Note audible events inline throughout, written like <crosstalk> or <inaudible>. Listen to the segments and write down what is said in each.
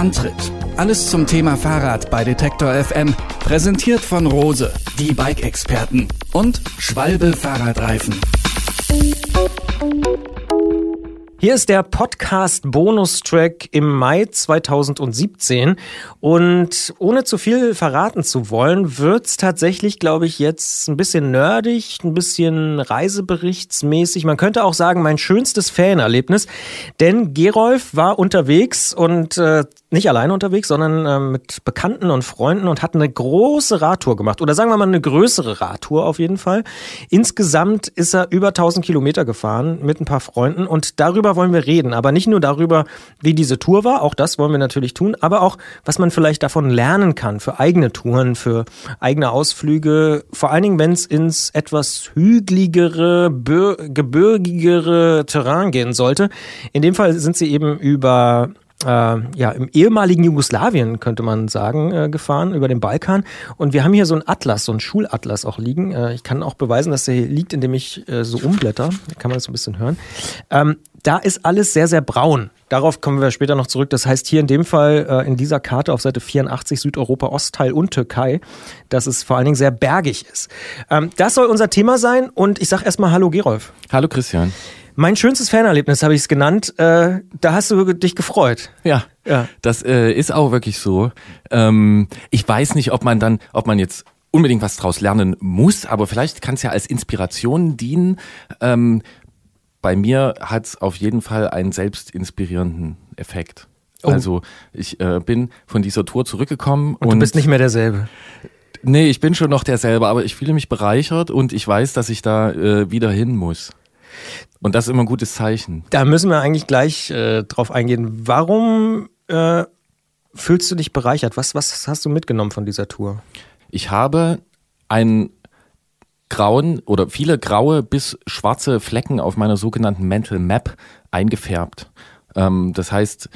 Antritt. Alles zum Thema Fahrrad bei Detektor FM. Präsentiert von Rose, die Bike-Experten und Schwalbe Fahrradreifen. Hier ist der Podcast Bonustrack im Mai 2017 und ohne zu viel verraten zu wollen, wird's tatsächlich, glaube ich, jetzt ein bisschen nerdig, ein bisschen reiseberichtsmäßig. Man könnte auch sagen, mein schönstes Fanerlebnis, denn Gerolf war unterwegs und äh, nicht alleine unterwegs, sondern äh, mit Bekannten und Freunden und hat eine große Radtour gemacht. Oder sagen wir mal eine größere Radtour auf jeden Fall. Insgesamt ist er über 1000 Kilometer gefahren mit ein paar Freunden und darüber wollen wir reden. Aber nicht nur darüber, wie diese Tour war, auch das wollen wir natürlich tun, aber auch, was man vielleicht davon lernen kann für eigene Touren, für eigene Ausflüge. Vor allen Dingen, wenn es ins etwas hügeligere, gebirgigere Terrain gehen sollte. In dem Fall sind sie eben über ja, im ehemaligen Jugoslawien, könnte man sagen, äh, gefahren, über den Balkan. Und wir haben hier so einen Atlas, so einen Schulatlas auch liegen. Äh, ich kann auch beweisen, dass der hier liegt, indem ich äh, so umblätter. Da kann man das so ein bisschen hören. Ähm, da ist alles sehr, sehr braun. Darauf kommen wir später noch zurück. Das heißt hier in dem Fall äh, in dieser Karte auf Seite 84 Südeuropa, Ostteil und Türkei, dass es vor allen Dingen sehr bergig ist. Ähm, das soll unser Thema sein und ich sage erstmal Hallo Gerolf. Hallo Christian. Mein schönstes Fanerlebnis habe ich es genannt. Äh, da hast du dich gefreut. Ja, ja. das äh, ist auch wirklich so. Ähm, ich weiß nicht, ob man dann, ob man jetzt unbedingt was draus lernen muss, aber vielleicht kann es ja als Inspiration dienen. Ähm, bei mir hat es auf jeden Fall einen selbstinspirierenden Effekt. Oh. Also ich äh, bin von dieser Tour zurückgekommen und, und du bist nicht mehr derselbe. Nee, ich bin schon noch derselbe, aber ich fühle mich bereichert und ich weiß, dass ich da äh, wieder hin muss. Und das ist immer ein gutes Zeichen. Da müssen wir eigentlich gleich äh, drauf eingehen. Warum äh, fühlst du dich bereichert? Was, was hast du mitgenommen von dieser Tour? Ich habe einen grauen oder viele graue bis schwarze Flecken auf meiner sogenannten Mental Map eingefärbt. Ähm, das heißt,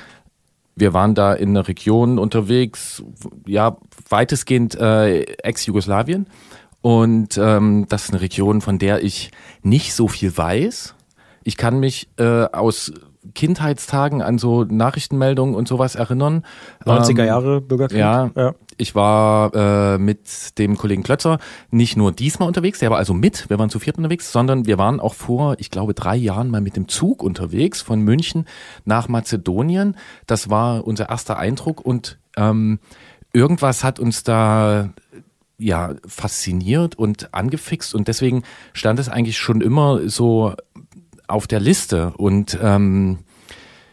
wir waren da in einer Region unterwegs, ja, weitestgehend äh, Ex-Jugoslawien. Und ähm, das ist eine Region, von der ich nicht so viel weiß. Ich kann mich äh, aus Kindheitstagen an so Nachrichtenmeldungen und sowas erinnern. 90er ähm, Jahre Bürgerkrieg. Ja, ja. Ich war äh, mit dem Kollegen Klötzer nicht nur diesmal unterwegs, der war also mit, wir waren zu viert unterwegs, sondern wir waren auch vor, ich glaube, drei Jahren mal mit dem Zug unterwegs von München nach Mazedonien. Das war unser erster Eindruck und ähm, irgendwas hat uns da ja fasziniert und angefixt und deswegen stand es eigentlich schon immer so auf der Liste und ähm,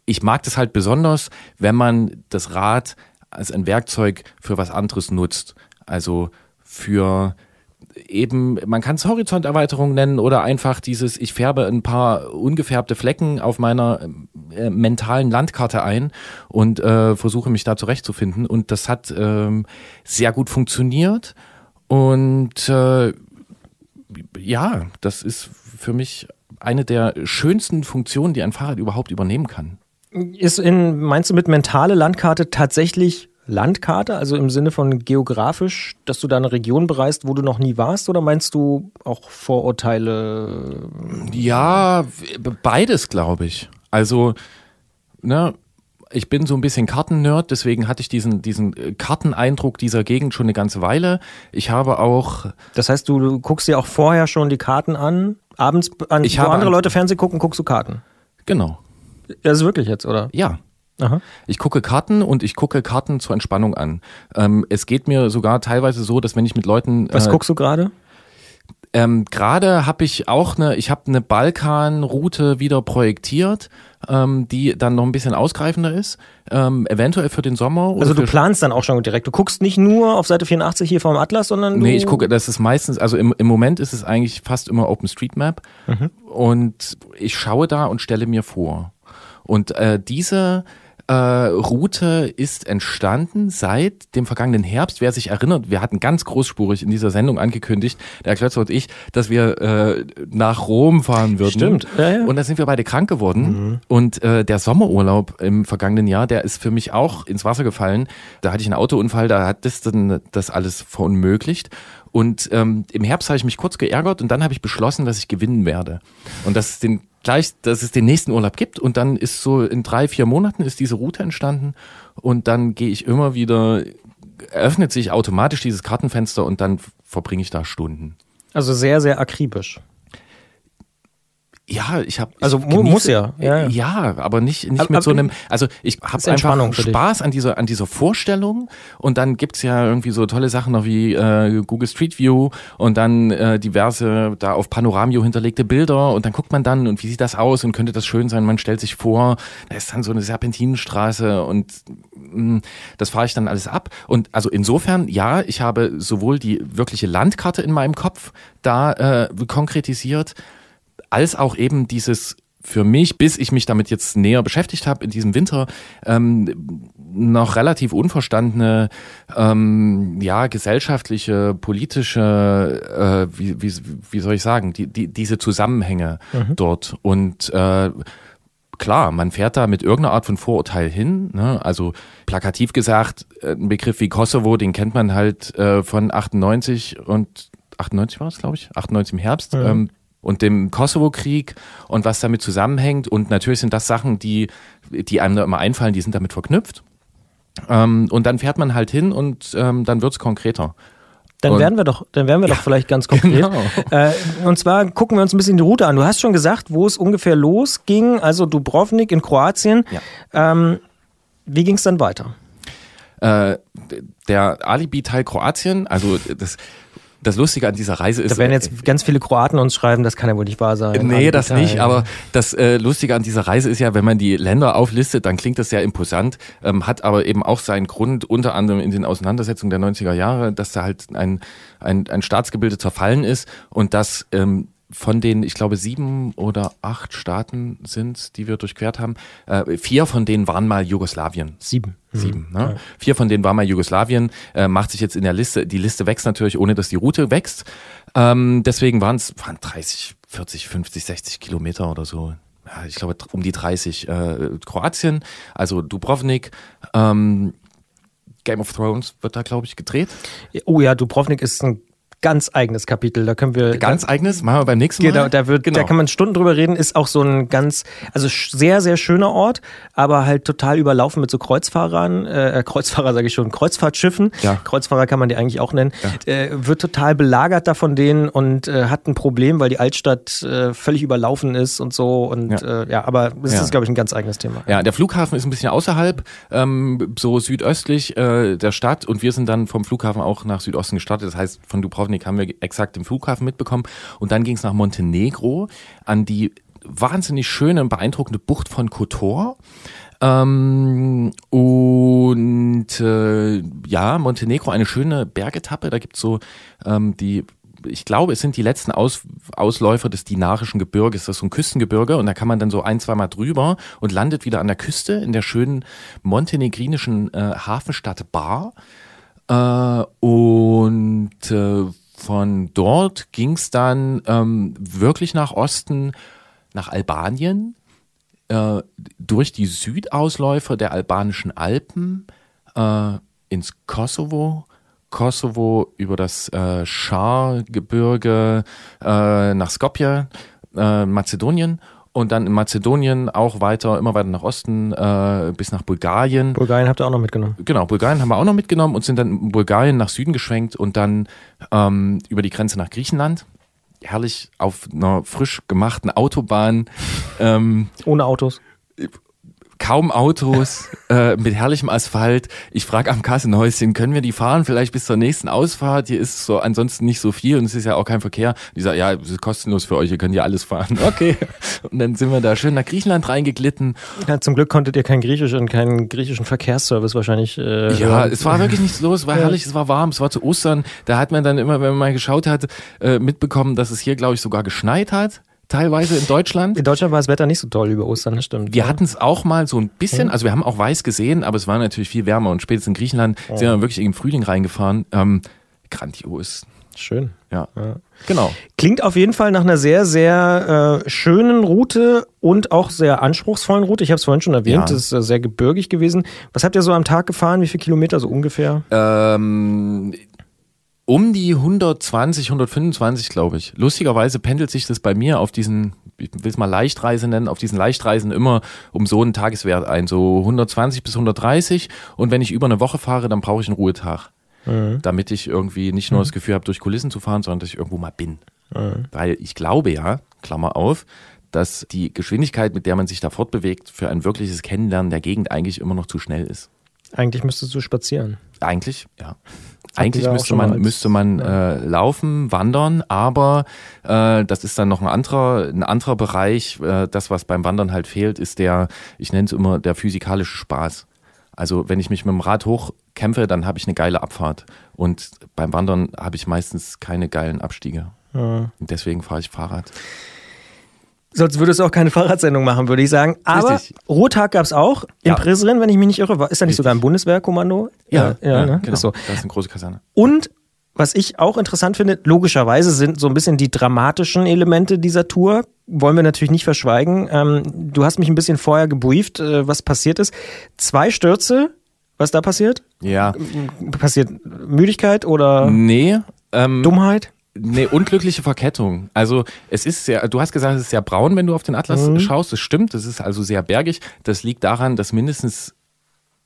ich mag das halt besonders, wenn man das Rad als ein Werkzeug für was anderes nutzt. Also für eben, man kann es Horizonterweiterung nennen oder einfach dieses, ich färbe ein paar ungefärbte Flecken auf meiner äh, mentalen Landkarte ein und äh, versuche mich da zurechtzufinden. Und das hat ähm, sehr gut funktioniert. Und äh, ja, das ist für mich eine der schönsten Funktionen, die ein Fahrrad überhaupt übernehmen kann. Ist in, meinst du mit mentale Landkarte tatsächlich Landkarte, also im Sinne von geografisch, dass du da eine Region bereist, wo du noch nie warst, oder meinst du auch Vorurteile? Ja, beides, glaube ich. Also, ne, ich bin so ein bisschen Kartennerd, deswegen hatte ich diesen, diesen äh, Karteneindruck dieser Gegend schon eine ganze Weile. Ich habe auch. Das heißt, du, du guckst dir auch vorher schon die Karten an? Abends, an, ich wo habe andere Leute Fernsehen gucken, guckst du Karten? Genau. Das ist wirklich jetzt, oder? Ja. Aha. Ich gucke Karten und ich gucke Karten zur Entspannung an. Ähm, es geht mir sogar teilweise so, dass wenn ich mit Leuten Was äh, guckst du gerade? Ähm, Gerade habe ich auch eine, ich habe eine Balkanroute wieder projektiert, ähm, die dann noch ein bisschen ausgreifender ist, ähm, eventuell für den Sommer. Also du planst dann auch schon direkt. Du guckst nicht nur auf Seite 84 hier vom Atlas, sondern du Nee, ich gucke, das ist meistens, also im, im Moment ist es eigentlich fast immer OpenStreetMap und ich schaue da und stelle mir vor. Und äh, diese äh, Route ist entstanden seit dem vergangenen Herbst. Wer sich erinnert, wir hatten ganz großspurig in dieser Sendung angekündigt, der Klötzer und ich, dass wir äh, nach Rom fahren würden. Stimmt, ja, ja. Und da sind wir beide krank geworden. Und äh, der Sommerurlaub im vergangenen Jahr, der ist für mich auch ins Wasser gefallen. Da hatte ich einen Autounfall, da hat das dann das alles verunmöglicht. Und ähm, im Herbst habe ich mich kurz geärgert und dann habe ich beschlossen, dass ich gewinnen werde. Und dass es den gleich, dass es den nächsten Urlaub gibt. Und dann ist so in drei, vier Monaten ist diese Route entstanden. Und dann gehe ich immer wieder, öffnet sich automatisch dieses Kartenfenster und dann verbringe ich da Stunden. Also sehr, sehr akribisch. Ja, ich habe Also mu- muss ja, ja, ja. ja, aber nicht nicht Aber- mit so einem. Also ich habe einfach. Spaß an dieser an dieser Vorstellung und dann gibt's ja irgendwie so tolle Sachen noch wie äh, Google Street View und dann äh, diverse da auf Panoramio hinterlegte Bilder und dann guckt man dann und wie sieht das aus und könnte das schön sein. Man stellt sich vor, da ist dann so eine Serpentinenstraße und mh, das fahre ich dann alles ab. Und also insofern ja, ich habe sowohl die wirkliche Landkarte in meinem Kopf da äh, konkretisiert als auch eben dieses für mich, bis ich mich damit jetzt näher beschäftigt habe in diesem Winter, ähm, noch relativ unverstandene, ähm, ja, gesellschaftliche, politische, äh, wie, wie, wie soll ich sagen, die, die, diese Zusammenhänge dort. Und äh, klar, man fährt da mit irgendeiner Art von Vorurteil hin. Ne? Also plakativ gesagt, äh, ein Begriff wie Kosovo, den kennt man halt äh, von 98 und 98 war es, glaube ich, 98 im Herbst. Ähm, und dem Kosovo-Krieg und was damit zusammenhängt. Und natürlich sind das Sachen, die, die einem da immer einfallen, die sind damit verknüpft. Ähm, und dann fährt man halt hin und ähm, dann wird's konkreter. Dann werden wir doch, dann werden wir doch vielleicht ganz konkret. <laughs> Genau. Äh, und zwar gucken wir uns ein bisschen die Route an. Du hast schon gesagt, wo es ungefähr losging, also Dubrovnik in Kroatien. Ja. Ähm, wie ging es dann weiter? Äh, der Alibi-Teil Kroatien, also das, das Lustige an dieser Reise ist. Da werden jetzt ganz viele Kroaten uns schreiben, das kann ja wohl nicht wahr sein. Nee, das Alibi-Teil. nicht, aber das äh, Lustige an dieser Reise ist ja, wenn man die Länder auflistet, dann klingt das sehr imposant, ähm, hat aber eben auch seinen Grund, unter anderem in den Auseinandersetzungen der 90er Jahre, dass da halt ein, ein, ein Staatsgebilde zerfallen ist und dass ähm, von den, ich glaube, sieben oder acht Staaten sind, die wir durchquert haben, äh, vier von denen waren mal Jugoslawien. Sieben. Sieben. Ne? Vier von denen waren mal Jugoslawien, äh, macht sich jetzt in der Liste, die Liste wächst natürlich, ohne dass die Route wächst. Ähm, deswegen waren es waren 30, 40, 50, 60 Kilometer oder so. Ja, ich glaube um die 30. Äh, Kroatien, also Dubrovnik, ähm, Game of Thrones wird da, glaube ich, gedreht. Oh ja, Dubrovnik ist ein ganz eigenes Kapitel. Da können wir Ganz eigenes, machen wir beim nächsten Mal. Genau, da, wird, Genau. da kann man Stunden drüber reden, ist auch so ein ganz, also sehr, sehr schöner Ort, aber halt total überlaufen mit so Kreuzfahrern, äh, Kreuzfahrer sage ich schon, Kreuzfahrtschiffen, Ja. Kreuzfahrer kann man die eigentlich auch nennen, äh, wird total belagert da von denen und äh, hat ein Problem, weil die Altstadt äh, völlig überlaufen ist und so und ja, Ja. äh, ja aber das Ja. ist, glaube ich, ein ganz eigenes Thema. Ja, der Flughafen ist ein bisschen außerhalb, ähm, so südöstlich äh, der Stadt und wir sind dann vom Flughafen auch nach Südosten gestartet. Das heißt, von Dubrovnik haben wir exakt den Flughafen mitbekommen und dann ging es nach Montenegro an die wahnsinnig schöne und beeindruckende Bucht von Kotor. Ähm, und äh, ja, Montenegro, eine schöne Bergetappe. Da gibt's so ähm, die, ich glaube, es sind die letzten Aus, Ausläufer des Dinarischen Gebirges. Das ist so ein Küstengebirge und da kann man dann so ein, zweimal drüber und landet wieder an der Küste in der schönen montenegrinischen äh, Hafenstadt Bar. Äh, und äh, von dort ging's dann ähm, wirklich nach Osten, nach Albanien äh, durch die Südausläufer der albanischen Alpen äh, ins Kosovo. Kosovo über das äh, Schar-Gebirge äh, nach Skopje, äh, Mazedonien und dann in Mazedonien auch weiter, immer weiter nach Osten äh, bis nach Bulgarien. Bulgarien habt ihr auch noch mitgenommen. Genau, Bulgarien haben wir auch noch mitgenommen und sind dann in Bulgarien nach Süden geschwenkt und dann ähm, über die Grenze nach Griechenland. Herrlich auf einer frisch gemachten Autobahn. <laughs> Ähm, Ohne Autos. Kaum Autos, <laughs> äh, mit herrlichem Asphalt. Ich frage am Kassenhäuschen, können wir die fahren vielleicht bis zur nächsten Ausfahrt? Hier ist so ansonsten nicht so viel und es ist ja auch kein Verkehr. Die sagen, ja, es ist kostenlos für euch, ihr könnt ja alles fahren. <laughs> Okay. Und dann sind wir da schön nach Griechenland reingeglitten. Ja, zum Glück konntet ihr kein Griechisch und keinen griechischen Verkehrsservice wahrscheinlich. Äh, Ja, hören. es war wirklich nichts los, es war herrlich, es war warm, es war zu Ostern. Da hat man dann immer, wenn man mal geschaut hat, äh, mitbekommen, dass es hier, glaube ich, sogar geschneit hat, teilweise in Deutschland. In Deutschland war das Wetter nicht so toll über Ostern, das stimmt. Wir hatten es auch mal so ein bisschen, also wir haben auch weiß gesehen, aber es war natürlich viel wärmer und spätestens in Griechenland sind wir wirklich im Frühling reingefahren. Ähm, grandios. Schön. Ja. Genau. Klingt auf jeden Fall nach einer sehr, sehr äh, schönen Route und auch sehr anspruchsvollen Route. Ich habe es vorhin schon erwähnt, Ja. das ist äh, sehr gebirgig gewesen. Was habt ihr so am Tag gefahren? Wie viele Kilometer so ungefähr? Ähm, um die 120, 125, glaube ich. Lustigerweise pendelt sich das bei mir auf diesen, ich will es mal Leichtreise nennen, auf diesen Leichtreisen immer um so einen Tageswert ein. So 120 bis 130. Und wenn ich über eine Woche fahre, dann brauche ich einen Ruhetag. Damit ich irgendwie nicht nur das Gefühl habe, durch Kulissen zu fahren, sondern dass ich irgendwo mal bin. Weil ich glaube ja, Klammer auf, dass die Geschwindigkeit, mit der man sich da fortbewegt, für ein wirkliches Kennenlernen der Gegend eigentlich immer noch zu schnell ist. Eigentlich müsstest du spazieren. Eigentlich, ja. Eigentlich müsste man, müsste man äh, laufen, wandern, aber äh, das ist dann noch ein anderer, ein anderer Bereich. Äh, das, was beim Wandern halt fehlt, ist der, ich nenne es immer der physikalische Spaß. Also wenn ich mich mit dem Rad hochkämpfe, dann habe ich eine geile Abfahrt. Und beim Wandern habe ich meistens keine geilen Abstiege. Und deswegen fahre ich Fahrrad. Sonst würdest du auch keine Fahrradsendung machen, würde ich sagen. Aber Richtig. Ruhetag gab es auch in Ja. Präseren, wenn ich mich nicht irre. War- Ist da nicht sogar ein Bundeswehrkommando? ja, ne? genau. Ist so. Das ist eine große Kaserne. Und was ich auch interessant finde, logischerweise sind so ein bisschen die dramatischen Elemente dieser Tour. Wollen wir natürlich nicht verschweigen. Ähm, du hast mich ein bisschen vorher gebrieft, äh, was passiert ist. Zwei Stürze, was da passiert? Ja. Passiert Müdigkeit oder Nee. Ähm, Dummheit? Nee, unglückliche Verkettung. Also es ist sehr, du hast gesagt, es ist sehr braun, wenn du auf den Atlas Mhm. schaust. Das stimmt, das ist also sehr bergig. Das liegt daran, dass mindestens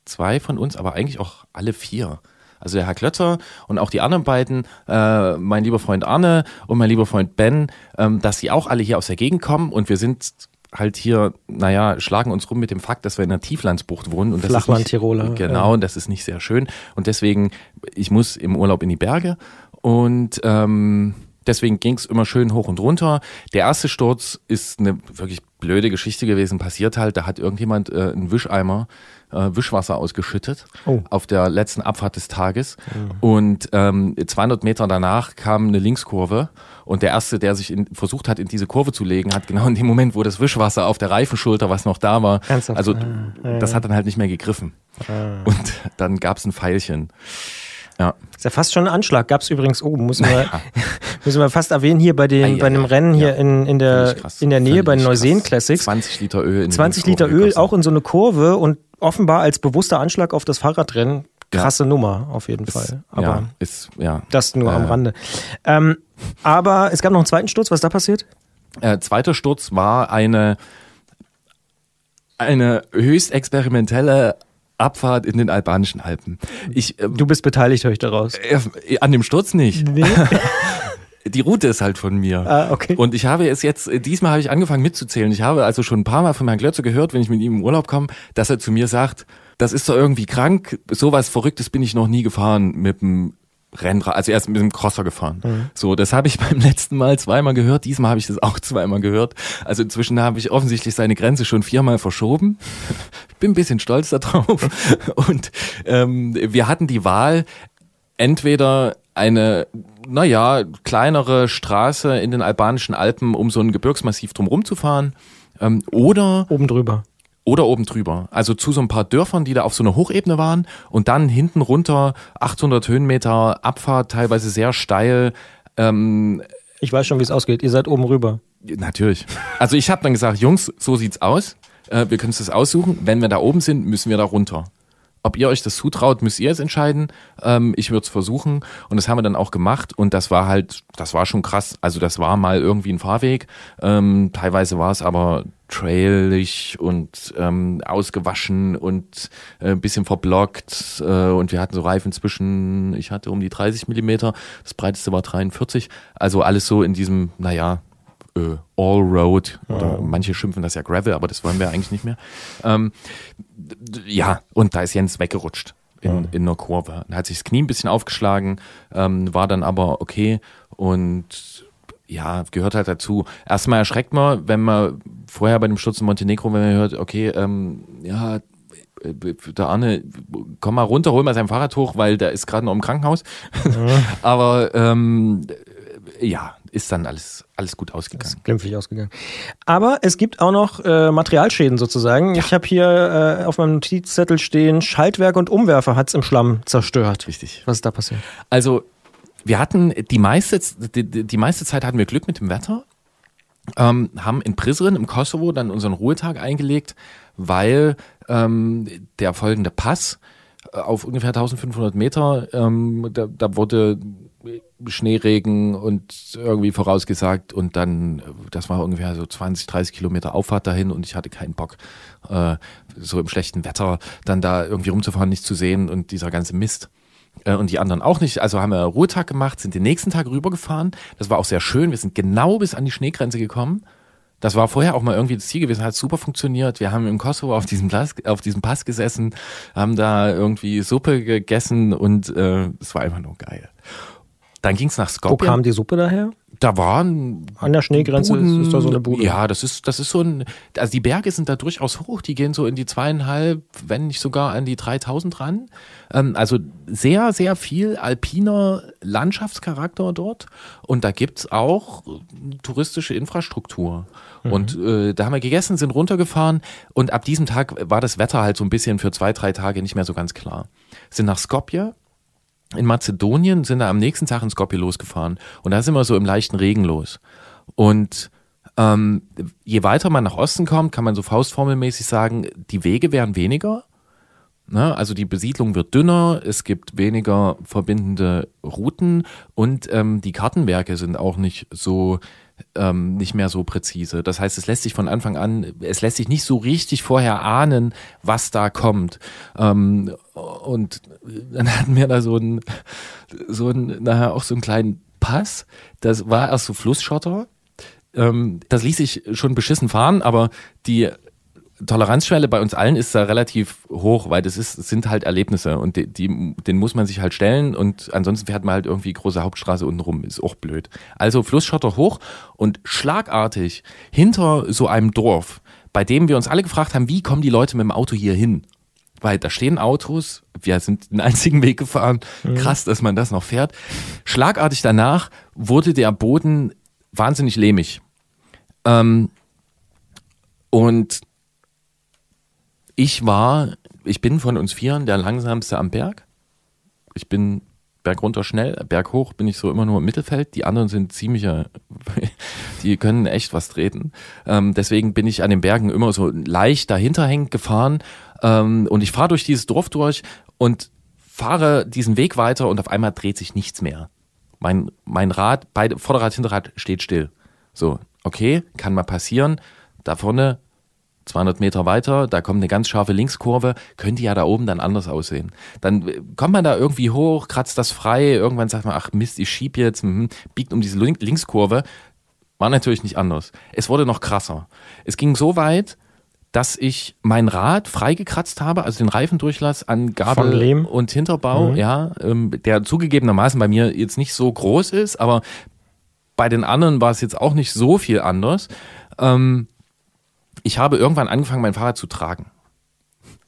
zwei von uns, aber eigentlich auch alle vier. Also der Herr Klötzer und auch die anderen beiden, äh, mein lieber Freund Arne und mein lieber Freund Ben, ähm, dass sie auch alle hier aus der Gegend kommen und wir sind halt hier, naja, schlagen uns rum mit dem Fakt, dass wir in einer Tieflandsbucht wohnen. Und das ist nicht, Flachland-Tiroler, Genau, und das ist nicht sehr schön. Und deswegen, ich muss im Urlaub in die Berge und ähm, deswegen ging es immer schön hoch und runter. Der erste Sturz ist eine wirklich blöde Geschichte gewesen, passiert halt, da hat irgendjemand äh, einen Wischeimer, äh, Wischwasser ausgeschüttet Oh. auf der letzten Abfahrt des Tages. Und ähm, 200 Meter danach kam eine Linkskurve und der Erste, der sich in, versucht hat, in diese Kurve zu legen, hat genau in dem Moment, wo das Wischwasser auf der Reifenschulter, was noch da war, Ernsthaft? also Ah, das hat dann halt nicht mehr gegriffen. Und dann gab es ein Pfeilchen. Ja. Ist ja fast schon ein Anschlag. Gab es übrigens, oh, müssen wir, müssen wir fast erwähnen, hier bei, dem, Ei, ei, bei einem ei. Rennen hier Ja. in, in, der, in der Nähe bei den Neuseen. Classics. 20 Liter Öl in die 20 Liter Öl gekostet. auch in so eine Kurve und offenbar als bewusster Anschlag auf das Fahrradrennen. Krasse Nummer auf jeden Fall. Aber ja, ist, ja. das nur am Äh, Rande. Ähm, aber es gab noch einen zweiten Sturz. Was ist da passiert? Äh, zweiter Sturz war eine, eine höchst experimentelle Abfahrt in den albanischen Alpen. Ich, äh, Du bist beteiligt, höre ich daraus. äh, an dem Sturz nicht. <laughs> Die Route ist halt von mir. Ah, okay. Und ich habe es jetzt, äh, diesmal habe ich angefangen mitzuzählen. Ich habe also schon ein paar Mal von Herrn Glötze gehört, wenn ich mit ihm im Urlaub komme, dass er zu mir sagt, das ist doch irgendwie krank, sowas Verrücktes bin ich noch nie gefahren mit dem Rennrad, also erst mit dem Crosser gefahren. Mhm. So, das habe ich <laughs> beim letzten Mal zweimal gehört, diesmal habe ich das auch zweimal gehört. Also inzwischen habe ich offensichtlich seine Grenze schon viermal verschoben. <laughs> Ich bin ein bisschen stolz darauf. <laughs> Und ähm, wir hatten die Wahl, entweder eine, naja, kleinere Straße in den albanischen Alpen, um so ein Gebirgsmassiv drumherum zu fahren, ähm, oder, Oben drüber. Oder oben drüber. Also zu so ein paar Dörfern, die da auf so einer Hochebene waren und dann hinten runter 800 Höhenmeter Abfahrt, teilweise sehr steil. Ähm, Ich weiß schon, wie es ausgeht. Ihr seid oben rüber. Natürlich. Also ich habe dann gesagt, Jungs, so sieht's aus. Äh, wir können uns das aussuchen. Wenn wir da oben sind, müssen wir da runter. Ob ihr euch das zutraut, müsst ihr jetzt entscheiden. Ähm, ich würde es versuchen. Und das haben wir dann auch gemacht. Und das war halt, das war schon krass. Also das war mal irgendwie ein Fahrweg. Ähm, teilweise war es aber trailig und ähm, ausgewaschen und äh, ein bisschen verblockt. Äh, und wir hatten so Reifen zwischen, ich hatte um die 30 Millimeter. Das breiteste war 43. Also alles so in diesem, naja, äh, All-Road oder manche schimpfen das ja Gravel, aber das wollen wir eigentlich nicht mehr. Ähm, ja, und da ist Jens weggerutscht in, in einer Kurve. Er hat sich das Knie ein bisschen aufgeschlagen, ähm, war dann aber okay und ja, gehört halt dazu. Erstmal erschreckt man, wenn man vorher bei dem Sturz in Montenegro, wenn man hört, okay, ähm, ja, äh, der Arne, komm mal runter, hol mal sein Fahrrad hoch, weil der ist gerade noch im Krankenhaus. <laughs> Aber ähm, ja, ist dann alles, alles gut ausgegangen. glimpflich ausgegangen. Aber es gibt auch noch äh, Materialschäden sozusagen. Ich habe hier äh, auf meinem Notizzettel stehen, Schaltwerk und Umwerfer hat's im Schlamm zerstört. Richtig. Was ist da passiert? Also, wir hatten die meiste, die, die meiste Zeit hatten wir Glück mit dem Wetter. Ähm, haben in Prizren im Kosovo dann unseren Ruhetag eingelegt, weil ähm, der folgende Pass äh, auf ungefähr 1500 Meter, ähm, da, da wurde Schneeregen und irgendwie vorausgesagt und dann, äh, das war ungefähr so 20, 30 Kilometer Auffahrt dahin und ich hatte keinen Bock, äh, so im schlechten Wetter dann da irgendwie rumzufahren, nichts zu sehen und dieser ganze Mist und die anderen auch nicht. Also haben wir Ruhetag gemacht, sind den nächsten Tag rübergefahren. Das war auch sehr schön. Wir sind genau bis an die Schneegrenze gekommen. Das war vorher auch mal irgendwie das Ziel gewesen, hat super funktioniert. Wir haben im Kosovo auf diesem, Pass, auf diesem Pass gesessen, haben da irgendwie Suppe gegessen und äh, es war einfach nur geil. Dann ging's nach Wo Skopje. kam die Suppe daher? Da waren An der Schneegrenze Buden, ist da so eine Bude. Ja, das ist, das ist so ein, also die Berge sind da durchaus hoch, die gehen so in die zweieinhalb, wenn nicht sogar an die 3000 ran. Ähm, also sehr, sehr viel alpiner Landschaftscharakter dort und da gibt's auch touristische Infrastruktur. Und äh, da haben wir gegessen, sind runtergefahren und ab diesem Tag war das Wetter halt so ein bisschen für zwei, drei Tage nicht mehr so ganz klar. Sind nach Skopje, in Mazedonien sind wir am nächsten Tag in Skopje losgefahren und da sind wir so im leichten Regen los. Und ähm, je weiter man nach Osten kommt, kann man so faustformelmäßig sagen, die Wege werden weniger. Ne? Also die Besiedlung wird dünner, es gibt weniger verbindende Routen und ähm, die Kartenwerke sind auch nicht so ähm, nicht mehr so präzise. Das heißt, es lässt sich von Anfang an, es lässt sich nicht so richtig vorher ahnen, was da kommt. Ähm, und dann hatten wir da so einen, so einen, nachher auch so einen kleinen Pass. Das war erst so Flussschotter. Ähm, das ließ sich schon beschissen fahren, aber die Toleranzschwelle bei uns allen ist da relativ hoch, weil das ist, das sind halt Erlebnisse und die, die, den muss man sich halt stellen und ansonsten fährt man halt irgendwie große Hauptstraße unten rum, ist auch blöd. Also Flussschotter hoch und schlagartig hinter so einem Dorf, bei dem wir uns alle gefragt haben, wie kommen die Leute mit dem Auto hier hin? Weil da stehen Autos, wir sind den einzigen Weg gefahren, krass, dass man das noch fährt. Schlagartig danach wurde der Boden wahnsinnig lehmig. Ähm, und ich war, ich bin von uns Vieren der langsamste am Berg. Ich bin bergunter schnell, berghoch bin ich so immer nur im Mittelfeld. Die anderen sind ziemlicher, <laughs> die können echt was treten. Ähm, deswegen bin ich an den Bergen immer so leicht dahinter hängend gefahren. Ähm, und ich fahre durch dieses Dorf durch und fahre diesen Weg weiter und auf einmal dreht sich nichts mehr. Mein, mein Rad, beide, Vorderrad, Hinterrad steht still. So, okay, kann mal passieren. Da vorne 200 Meter weiter, da kommt eine ganz scharfe Linkskurve, könnte ja da oben dann anders aussehen. Dann äh, kommt man da irgendwie hoch, kratzt das frei, irgendwann sagt man, ach Mist, ich schieb jetzt, mhm, biegt um diese Link Linkskurve. War natürlich nicht anders. Es wurde noch krasser. Es ging so weit, dass ich mein Rad freigekratzt habe, also den Reifendurchlass an Gabel und Hinterbau, Mhm. ja, ähm, der zugegebenermaßen bei mir jetzt nicht so groß ist, aber bei den anderen war es jetzt auch nicht so viel anders. Ähm, ich habe irgendwann angefangen, mein Fahrrad zu tragen.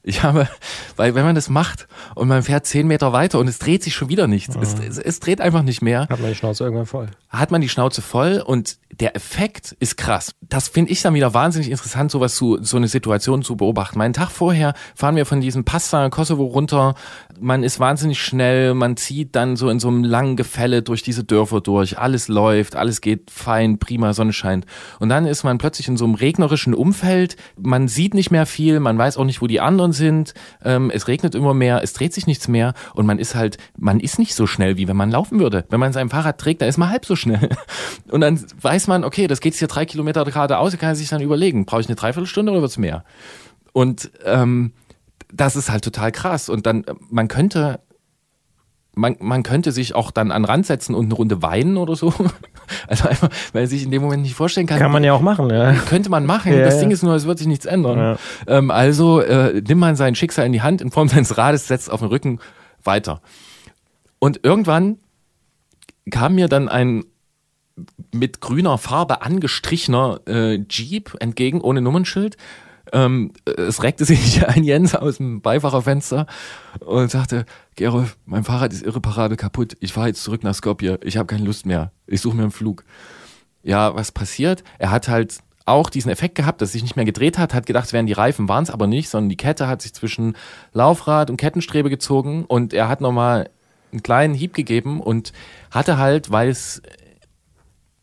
Ich habe, weil wenn man das macht und man fährt zehn Meter weiter und es dreht sich schon wieder nichts, es, es, es dreht einfach nicht mehr, Hat man die Schnauze irgendwann voll. hat man die Schnauze voll und der Effekt ist krass. Das finde ich dann wieder wahnsinnig interessant, sowas zu, so eine Situation zu beobachten. Meinen Tag vorher fahren wir von diesem in Kosovo runter. Man ist wahnsinnig schnell, man zieht dann so in so einem langen Gefälle durch diese Dörfer durch. Alles läuft, alles geht fein, prima, Sonne scheint. Und dann ist man plötzlich in so einem regnerischen Umfeld. Man sieht nicht mehr viel, man weiß auch nicht, wo die anderen sind. Ähm, es regnet immer mehr, es dreht sich nichts mehr und man ist halt, man ist nicht so schnell, wie wenn man laufen würde. Wenn man sein Fahrrad trägt, dann ist man halb so schnell. <laughs> Und dann weiß man, okay, das geht jetzt hier drei Kilometer geradeaus, kann sich dann überlegen, brauche ich eine Dreiviertelstunde oder wird's mehr? Und ähm, das ist halt total krass. Und dann, man könnte, man, man könnte sich auch dann an Rand setzen und eine Runde weinen oder so. <laughs> <laughs> Also einfach, weil er sich in dem Moment nicht vorstellen kann. Kann man ja auch machen, ja. <laughs> Könnte man machen. Ja, das. Ding ist nur, es wird sich nichts ändern. Ja. Ähm, also äh, nimmt man sein Schicksal in die Hand in Form <laughs> seines Rades, setzt auf den Rücken weiter. Und irgendwann kam mir dann ein mit grüner Farbe angestrichener äh, Jeep entgegen, ohne Nummernschild. Ähm, es reckte sich <laughs> ein Jens aus dem Beifahrerfenster und sagte, Gerolf, mein Fahrrad ist irreparabel kaputt. Ich fahre jetzt zurück nach Skopje. Ich habe keine Lust mehr. Ich suche mir einen Flug. Ja, was passiert? Er hat halt auch diesen Effekt gehabt, dass sich nicht mehr gedreht hat, hat gedacht, es wären die Reifen, waren es aber nicht, sondern die Kette hat sich zwischen Laufrad und Kettenstrebe gezogen und er hat nochmal einen kleinen Hieb gegeben und hatte halt, weil es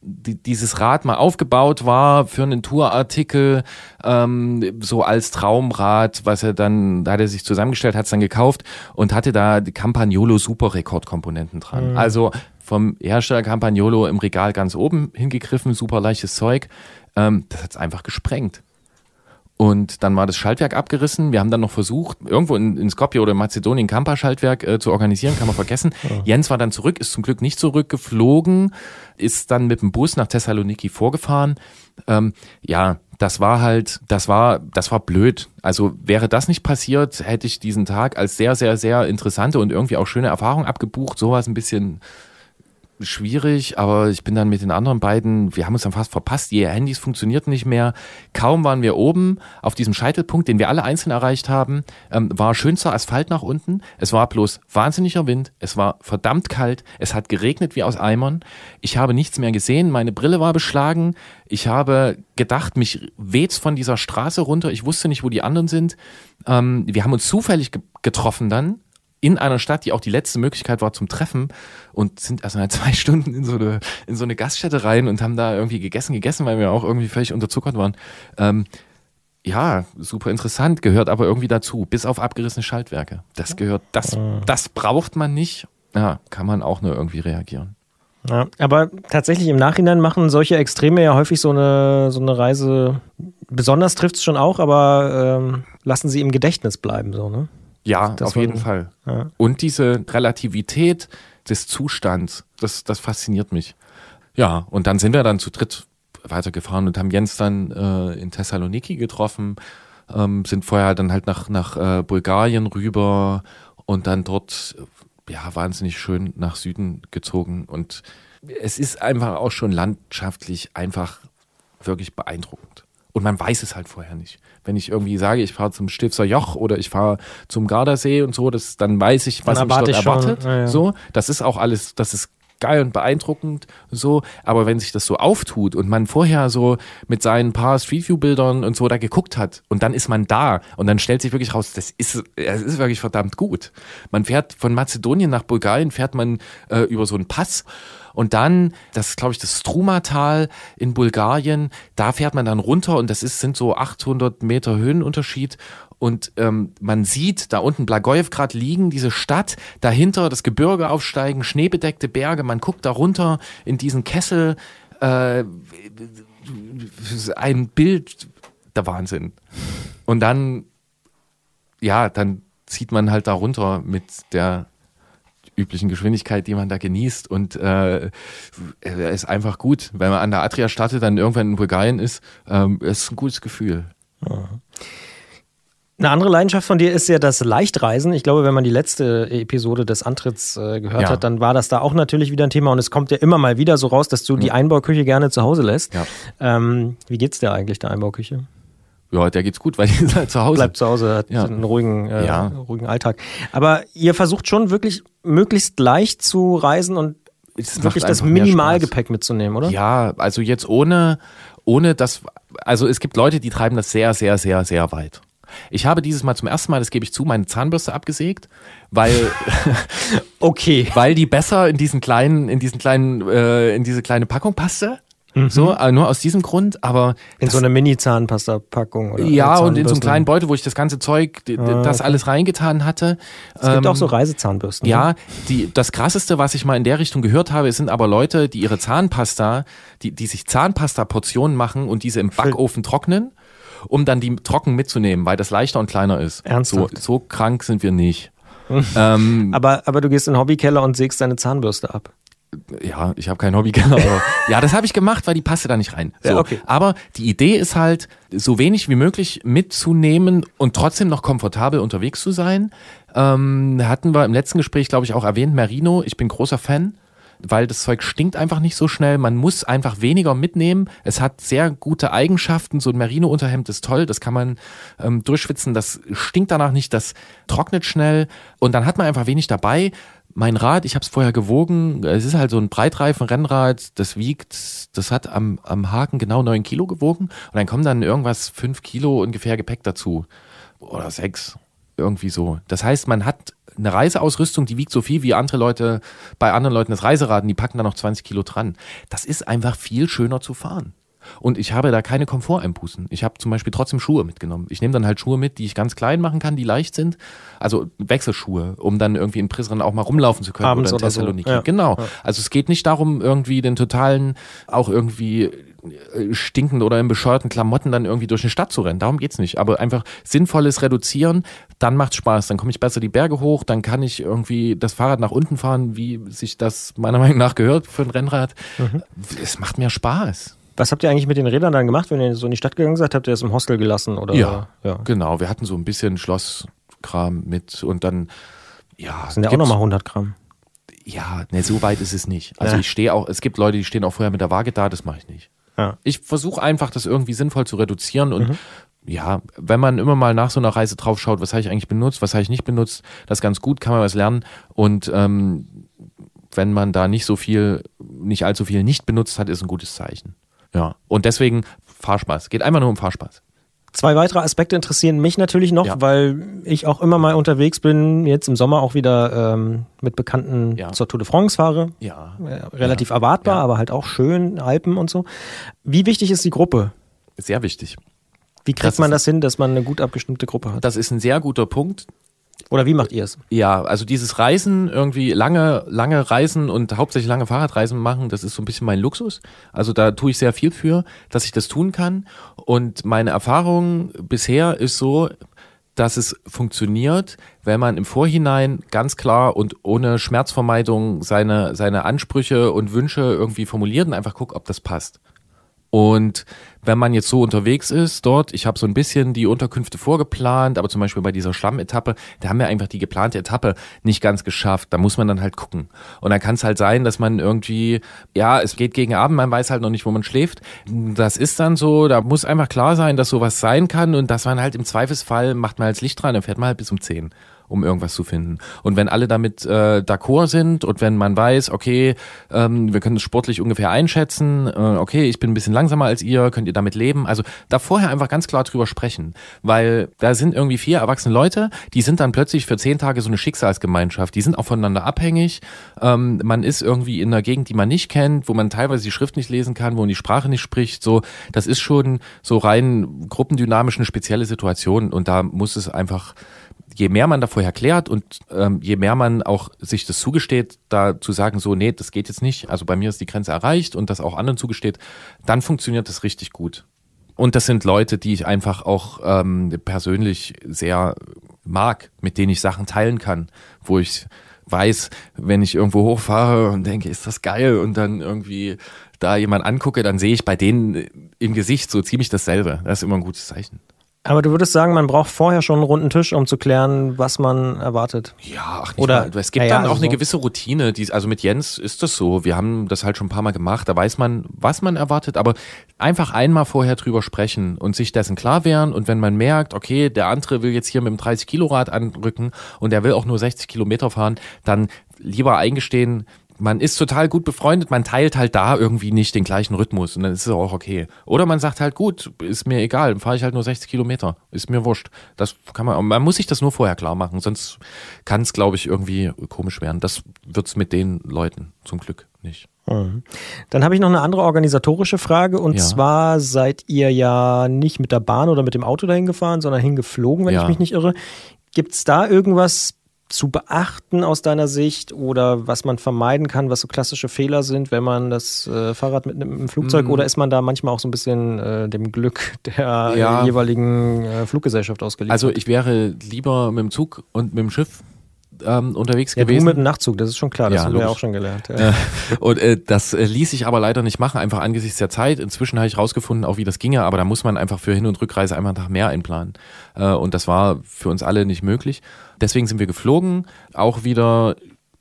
die, dieses Rad mal aufgebaut war für einen Tourartikel, ähm, so als Traumrad, was er dann, da hat er sich zusammengestellt, hat es dann gekauft und hatte da die Campagnolo Super Rekordkomponenten dran. Also vom Hersteller Campagnolo im Regal ganz oben hingegriffen, super leichtes Zeug. Ähm, das hat's einfach gesprengt. Und dann war das Schaltwerk abgerissen. Wir haben dann noch versucht, irgendwo in, in Skopje oder in Mazedonien Kampa-Schaltwerk äh, zu organisieren, kann man vergessen. Jens war dann zurück, ist zum Glück nicht zurückgeflogen, ist dann mit dem Bus nach Thessaloniki vorgefahren. Ähm, ja, das war halt, das war, das war blöd. Also wäre das nicht passiert, hätte ich diesen Tag als sehr, sehr, sehr interessante und irgendwie auch schöne Erfahrung abgebucht. Sowas ein bisschen schwierig, aber ich bin dann mit den anderen beiden, wir haben uns dann fast verpasst, die Handys funktionierten nicht mehr. Kaum waren wir oben auf diesem Scheitelpunkt, den wir alle einzeln erreicht haben, ähm, war schönster Asphalt nach unten. Es war bloß wahnsinniger Wind, es war verdammt kalt, es hat geregnet wie aus Eimern. Ich habe nichts mehr gesehen, meine Brille war beschlagen. Ich habe gedacht, mich weht's von dieser Straße runter. Ich wusste nicht, wo die anderen sind. Ähm, wir haben uns zufällig ge getroffen dann in einer Stadt, die auch die letzte Möglichkeit war zum Treffen und sind erst mal <laughs> zwei Stunden in so eine, in so eine Gaststätte rein und haben da irgendwie gegessen, gegessen, weil wir auch irgendwie völlig unterzuckert waren. Ähm, ja, super interessant, gehört aber irgendwie dazu, bis auf abgerissene Schaltwerke. Das gehört, das, das braucht man nicht. Ja, kann man auch nur irgendwie reagieren. Ja, aber tatsächlich im Nachhinein machen solche Extreme ja häufig so eine, so eine Reise, besonders trifft es schon auch, aber ähm, lassen sie im Gedächtnis bleiben, so, ne? Ja, Das auf jeden Fall. Ja. Und diese Relativität des Zustands, das, das fasziniert mich. Ja, und dann sind wir dann zu dritt weitergefahren und haben Jens dann äh, in Thessaloniki getroffen, ähm, sind vorher dann halt nach, nach äh, Bulgarien rüber und dann dort ja wahnsinnig schön nach Süden gezogen. Und es ist einfach auch schon landschaftlich einfach wirklich beeindruckend. Und man weiß es halt vorher nicht. Wenn ich irgendwie sage, ich fahre zum Stilfser Joch oder ich fahre zum Gardasee und so, das, dann weiß ich, was mich dort erwartet. ja, ja. So, das ist auch alles, das ist geil und beeindruckend so, aber wenn sich das so auftut und man vorher so mit seinen paar Street View Bildern und so da geguckt hat und dann ist man da und dann stellt sich wirklich raus, das ist es ist wirklich verdammt gut. Man fährt von Mazedonien nach Bulgarien fährt man äh, über so einen Pass und dann, das ist glaube ich das Strumatal in Bulgarien, da fährt man dann runter und das ist, sind so 800 Meter Höhenunterschied und ähm, man sieht da unten Blagoevgrad liegen, diese Stadt, dahinter das Gebirge aufsteigen, schneebedeckte Berge, man guckt da runter in diesen Kessel, äh, ein Bild, der Wahnsinn. Und dann, ja, dann zieht man halt da runter mit der üblichen Geschwindigkeit, die man da genießt und äh, ist einfach gut. Wenn man an der Adria startet, dann irgendwann in Bulgarien ist, ähm, ist ein gutes Gefühl. Eine andere Leidenschaft von dir ist ja das Leichtreisen. Ich glaube, wenn man die letzte Episode des Antritts äh, gehört Ja. hat, dann war das da auch natürlich wieder ein Thema und es kommt ja immer mal wieder so raus, dass du die Einbauküche gerne zu Hause lässt. Ja. Ähm, wie geht's dir eigentlich, der Einbauküche? Ja, der geht's gut, weil die ist halt zu Hause. Bleibt zu Hause, hat Ja. einen ruhigen, äh, Ja. ruhigen Alltag. Aber ihr versucht schon wirklich möglichst leicht zu reisen und Es wirklich das Minimalgepäck mitzunehmen, oder? Ja, also jetzt ohne, ohne das, also es gibt Leute, die treiben das sehr, sehr, sehr, sehr weit. Ich habe dieses Mal zum ersten Mal, das gebe ich zu, meine Zahnbürste abgesägt, weil, <laughs> Okay. weil die besser in diesen kleinen, in diesen kleinen, äh, in diese kleine Packung passte. So, äh, nur aus diesem Grund, aber Mhm. In so eine Mini-Zahnpasta-Packung oder ja, und in so einem kleinen Beutel, wo ich das ganze Zeug, d- das alles reingetan hatte. Es gibt Ähm, auch so Reisezahnbürsten. ne? Ja, die, das krasseste, was ich mal in der Richtung gehört habe, sind aber Leute, die ihre Zahnpasta, die, die sich Zahnpasta-Portionen machen und diese im Backofen trocknen, um dann die trocken mitzunehmen, weil das leichter und kleiner ist. So, Ernsthaft? so krank sind wir nicht. <laughs> ähm, Aber, aber du gehst in den Hobbykeller und sägst deine Zahnbürste ab. ja, ich habe kein Hobby, aber <laughs> ja, das habe ich gemacht, weil die passte da nicht rein. So. Ja, okay. Aber die Idee ist halt, so wenig wie möglich mitzunehmen und trotzdem noch komfortabel unterwegs zu sein. Ähm, hatten wir im letzten Gespräch, glaube ich, auch erwähnt, Merino. Ich bin großer Fan weil das Zeug stinkt einfach nicht so schnell. Man muss einfach weniger mitnehmen. Es hat sehr gute Eigenschaften. So ein Merino-Unterhemd ist toll. Das kann man ähm, durchschwitzen. Das stinkt danach nicht. Das trocknet schnell. Und dann hat man einfach wenig dabei. Mein Rad, ich habe es vorher gewogen. Es ist halt so ein Breitreifen-Rennrad. Das wiegt, das hat am, am Haken genau neun Kilo gewogen. Und dann kommen dann irgendwas fünf Kilo ungefähr Gepäck dazu. Oder sechs. Irgendwie so. Das heißt, man hat eine Reiseausrüstung, die wiegt so viel wie andere Leute, bei anderen Leuten das Reiseraden, die packen da noch 20 Kilo dran. Das ist einfach viel schöner zu fahren. Und ich habe da keine Komforteinbußen. Ich habe zum Beispiel trotzdem Schuhe mitgenommen. Ich nehme dann halt Schuhe mit, die ich ganz klein machen kann, die leicht sind. Also Wechselschuhe, um dann irgendwie in Prizren auch mal rumlaufen zu können Abends oder in oder so. Thessaloniki. Ja. Genau. Also es geht nicht darum, irgendwie den totalen, auch irgendwie stinkend oder in bescheuerten Klamotten dann irgendwie durch eine Stadt zu rennen. Darum geht's nicht. Aber einfach sinnvolles Reduzieren, dann macht's Spaß. Dann komme ich besser die Berge hoch, dann kann ich irgendwie das Fahrrad nach unten fahren, wie sich das meiner Meinung nach gehört für ein Rennrad. Es macht mir Spaß. Was habt ihr eigentlich mit den Rädern dann gemacht, wenn ihr so in die Stadt gegangen seid? Habt ihr das im Hostel gelassen? Oder? Ja, ja. genau. Wir hatten so ein bisschen Schlosskram mit und dann, ja. Das sind ja auch nochmal 100 Gramm. Ja, ne, so weit ist es nicht. Also Ja. ich stehe auch, es gibt Leute, die stehen auch vorher mit der Waage da, das mache ich nicht. Ja. Ich versuche einfach, das irgendwie sinnvoll zu reduzieren und Mhm. ja, wenn man immer mal nach so einer Reise drauf schaut, was habe ich eigentlich benutzt, was habe ich nicht benutzt, das ist ganz gut, kann man was lernen und ähm, wenn man da nicht so viel, nicht allzu viel nicht benutzt hat, ist ein gutes Zeichen. Ja, und deswegen Fahrspaß. Geht einfach nur um Fahrspaß. Zwei weitere Aspekte interessieren mich natürlich noch, Ja. weil ich auch immer mal unterwegs bin, jetzt im Sommer auch wieder ähm, mit Bekannten Ja. zur Tour de France fahre. Ja. Äh, relativ erwartbar, Ja. aber halt auch schön, Alpen und so. Wie wichtig ist die Gruppe? Sehr wichtig. Wie kriegt Das man das hin, dass man eine gut abgestimmte Gruppe hat? Das ist ein sehr guter Punkt. Oder wie macht ihr es? Ja, also dieses Reisen, irgendwie lange, lange Reisen und hauptsächlich lange Fahrradreisen machen, das ist so ein bisschen mein Luxus. Also da tue ich sehr viel für, dass ich das tun kann. Und meine Erfahrung bisher ist so, dass es funktioniert, wenn man im Vorhinein ganz klar und ohne Schmerzvermeidung seine, seine Ansprüche und Wünsche irgendwie formuliert und einfach guckt, ob das passt. Und wenn man jetzt so unterwegs ist dort, ich habe so ein bisschen die Unterkünfte vorgeplant, aber zum Beispiel bei dieser Schlammetappe, da haben wir einfach die geplante Etappe nicht ganz geschafft. Da muss man dann halt gucken. Und dann kann es halt sein, dass man irgendwie, ja, es geht gegen Abend, man weiß halt noch nicht, wo man schläft. Das ist dann so, da muss einfach klar sein, dass sowas sein kann und dass man halt im Zweifelsfall macht man halt Licht dran, dann fährt man halt bis um 10 um irgendwas zu finden. Und wenn alle damit äh, d'accord sind und wenn man weiß, okay, ähm, wir können es sportlich ungefähr einschätzen, äh, okay, ich bin ein bisschen langsamer als ihr, könnt ihr damit leben? Also da vorher einfach ganz klar drüber sprechen, weil da sind irgendwie vier erwachsene Leute, die sind dann plötzlich für zehn Tage so eine Schicksalsgemeinschaft, die sind auch voneinander abhängig, ähm, man ist irgendwie in einer Gegend, die man nicht kennt, wo man teilweise die Schrift nicht lesen kann, wo man die Sprache nicht spricht, so, das ist schon so rein gruppendynamisch eine spezielle Situation und da muss es einfach je mehr man da vorher klärt und ähm, je mehr man auch sich das zugesteht, da zu sagen, so, nee, das geht jetzt nicht, also bei mir ist die Grenze erreicht und das auch anderen zugesteht, dann funktioniert das richtig gut. Und das sind Leute, die ich einfach auch ähm, persönlich sehr mag, mit denen ich Sachen teilen kann, wo ich weiß, wenn ich irgendwo hochfahre und denke, ist das geil und dann irgendwie da jemand angucke, dann sehe ich bei denen im Gesicht so ziemlich dasselbe. Das ist immer ein gutes Zeichen. Aber du würdest sagen, man braucht vorher schon einen runden Tisch, um zu klären, was man erwartet. Ja, ach nicht Oder- mal. es gibt naja, dann auch also eine gewisse Routine, die also mit Jens ist das so. Wir haben das halt schon ein paar Mal gemacht, da weiß man, was man erwartet, aber einfach einmal vorher drüber sprechen und sich dessen klar werden und wenn man merkt, okay, der andere will jetzt hier mit dem 30 Kilo Rad anrücken und der will auch nur 60 Kilometer fahren, dann lieber eingestehen, man ist total gut befreundet, man teilt halt da irgendwie nicht den gleichen Rhythmus und dann ist es auch okay. Oder man sagt halt, gut, ist mir egal, dann fahre ich halt nur 60 Kilometer, ist mir wurscht. Das kann man, man muss sich das nur vorher klar machen, sonst kann es, glaube ich, irgendwie komisch werden. Das wird's mit den Leuten zum Glück nicht. Dann habe ich noch eine andere organisatorische Frage und Ja. zwar seid ihr ja nicht mit der Bahn oder mit dem Auto dahin gefahren, sondern hingeflogen, wenn Ja. ich mich nicht irre. Gibt es da irgendwas zu beachten aus deiner Sicht oder was man vermeiden kann, was so klassische Fehler sind, wenn man das äh, Fahrrad mitnimmt im Flugzeug? Mm. Oder ist man da manchmal auch so ein bisschen äh, dem Glück der Ja. jeweiligen äh, Fluggesellschaft ausgeliefert? Also ich wäre lieber mit dem Zug und mit dem Schiff ähm, unterwegs Ja, gewesen. du mit dem Nachtzug, das ist schon klar, das Ja, haben wir logisch. auch schon gelernt. Ja. <laughs> Und äh, das äh, ließ sich aber leider nicht machen, einfach angesichts der Zeit. Inzwischen habe ich rausgefunden, auch wie das ginge, aber da muss man einfach für Hin- und Rückreise einmal einen Tag mehr einplanen. Äh, und das war für uns alle nicht möglich. Deswegen sind wir geflogen, auch wieder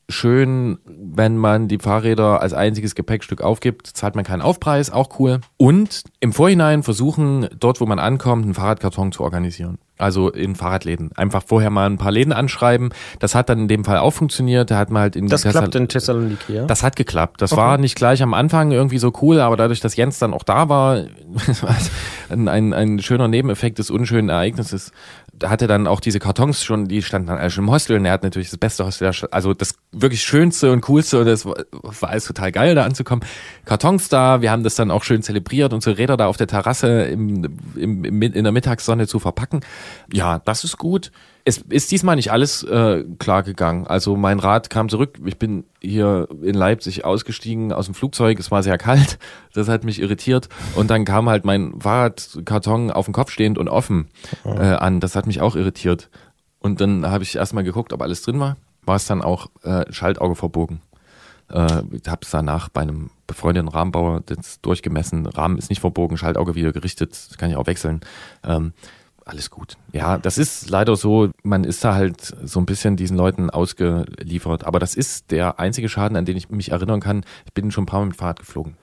schön, wenn man die Fahrräder als einziges Gepäckstück aufgibt, zahlt man keinen Aufpreis, auch cool. Und im Vorhinein versuchen, dort wo man ankommt, einen Fahrradkarton zu organisieren. Also in Fahrradläden. Einfach vorher mal ein paar Läden anschreiben. Das hat dann in dem Fall auch funktioniert. Da hat man halt in Das Tessal- klappt in Thessaloniki, ja? das hat geklappt. Das war nicht gleich am Anfang irgendwie so cool, aber dadurch, dass Jens dann auch da war, <laughs> ein, ein, ein schöner Nebeneffekt des unschönen Ereignisses, hatte dann auch diese Kartons schon, die standen dann alle schon im Hostel und er hat natürlich das beste Hostel, also das wirklich schönste und coolste und das war, alles total geil, da anzukommen. Kartons da, wir haben das dann auch schön zelebriert, unsere Räder da auf der Terrasse im, im, in der Mittagssonne zu verpacken. Ja, das ist gut. Es ist diesmal nicht alles äh, klar gegangen. Also mein Rad kam zurück. Ich bin hier in Leipzig ausgestiegen aus dem Flugzeug. Es war sehr kalt. Das hat mich irritiert. Und dann kam halt mein Fahrradkarton auf dem Kopf stehend und offen äh, an. Das hat mich auch irritiert. Und dann habe ich erstmal geguckt, ob alles drin war. War es dann auch äh, Schaltauge verbogen. Äh, ich habe es danach bei einem befreundeten Rahmenbauer jetzt durchgemessen. Rahmen ist nicht verbogen, Schaltauge wieder gerichtet. Das kann ich auch wechseln. Ähm, alles gut. Ja, das ist leider so, man ist da halt so ein bisschen diesen Leuten ausgeliefert. Aber das ist der einzige Schaden, an den ich mich erinnern kann. Ich bin schon ein paar Mal mit dem Fahrrad geflogen.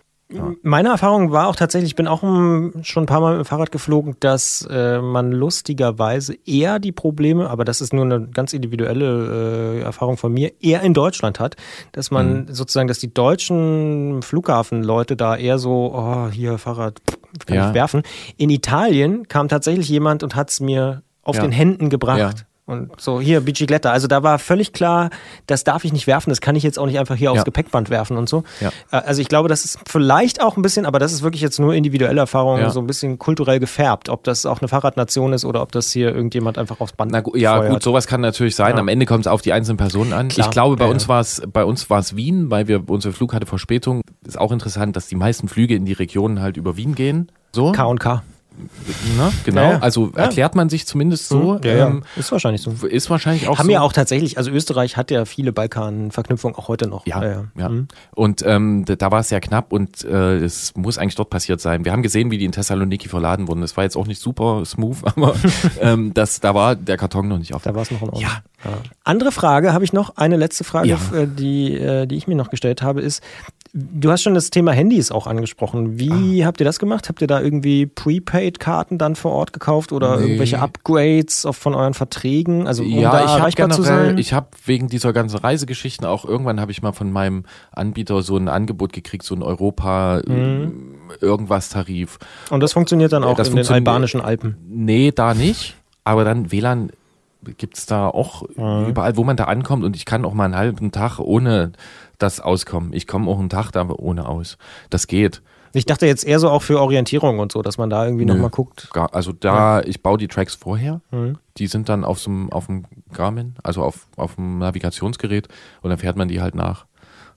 Meine Erfahrung war auch tatsächlich, ich bin auch schon ein paar Mal mit dem Fahrrad geflogen, dass äh, man lustigerweise eher die Probleme, aber das ist nur eine ganz individuelle äh, Erfahrung von mir, eher in Deutschland hat, dass man sozusagen, dass die deutschen Flughafenleute da eher so, oh, hier Fahrrad, pff, kann Ja. ich werfen. In Italien kam tatsächlich jemand und hat es mir auf Ja. den Händen gebracht. Und so, hier, Bicicletta. Also da war völlig klar, das darf ich nicht werfen, das kann ich jetzt auch nicht einfach hier aufs Ja. Gepäckband werfen und so. Ja. Äh, Also ich glaube, das ist vielleicht auch ein bisschen, aber das ist wirklich jetzt nur individuelle Erfahrung, Ja. so ein bisschen kulturell gefärbt. Ob das auch eine Fahrradnation ist oder ob das hier irgendjemand einfach aufs Band Na ja, feuert. gut, sowas kann natürlich sein. Am Ende kommt es auf die einzelnen Personen an. Klar. Ich glaube, bei uns war es, bei uns war es Wien, weil wir unsere Flug hatte Verspätung. Ist auch interessant, dass die meisten Flüge in die Regionen halt über Wien gehen. So, K und K. ne? genau. Ja. Also erklärt man sich zumindest so. Ja. Ähm, ist wahrscheinlich so. ist wahrscheinlich auch Haben so. ja auch tatsächlich, also Österreich hat ja viele Balkan-Verknüpfungen auch heute noch. Ja, ja. Mhm. Und ähm, da, war es sehr knapp und äh, es muss eigentlich dort passiert sein. Wir haben gesehen, wie die in Thessaloniki verladen wurden. Das war jetzt auch nicht super smooth, <laughs> aber ähm, das, da war der Karton noch nicht auf. Da war es noch in Ordnung. Ja. Andere Frage habe ich noch, eine letzte Frage, äh, die, äh, die ich mir noch gestellt habe, ist, du hast schon das Thema Handys auch angesprochen. Wie Ah. habt ihr das gemacht? Habt ihr da irgendwie Prepaid-Karten dann vor Ort gekauft oder Nee. irgendwelche Upgrades von euren Verträgen? Also um ja, ich habe generell, ich habe wegen dieser ganzen Reisegeschichten auch irgendwann habe ich mal von meinem Anbieter so ein Angebot gekriegt, so ein Europa Mhm. äh, irgendwas Tarif. Und das funktioniert dann auch Das in den albanischen Alpen. Nee, da nicht. Aber dann WLAN gibt's da auch Mhm. überall, wo man da ankommt und ich kann auch mal einen halben Tag ohne das auskommen. Ich komme auch einen Tag da ohne aus. Das geht. Ich dachte jetzt eher so auch für Orientierung und so, dass man da irgendwie nochmal guckt. Gar, also da, ich baue die Tracks vorher. Mhm. Die sind dann auf so einem, auf dem Garmin, also auf, auf dem Navigationsgerät und dann fährt man die halt nach.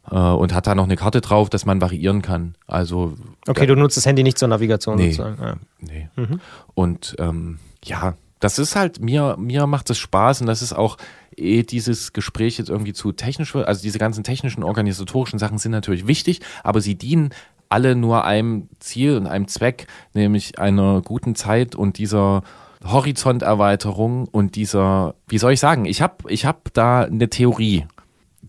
Äh, und hat da noch eine Karte drauf, dass man variieren kann. Also Okay, du nutzt das Handy nicht zur Navigation Nee. sozusagen. Ja. Nee. Mhm. Und ähm, ja, das ist halt, mir, mir macht es Spaß und das ist auch eh dieses Gespräch jetzt irgendwie zu technisch wird. Also diese ganzen technischen, organisatorischen Sachen sind natürlich wichtig, aber sie dienen alle nur einem Ziel und einem Zweck, nämlich einer guten Zeit und dieser Horizonterweiterung und dieser, wie soll ich sagen, ich habe ich hab da eine Theorie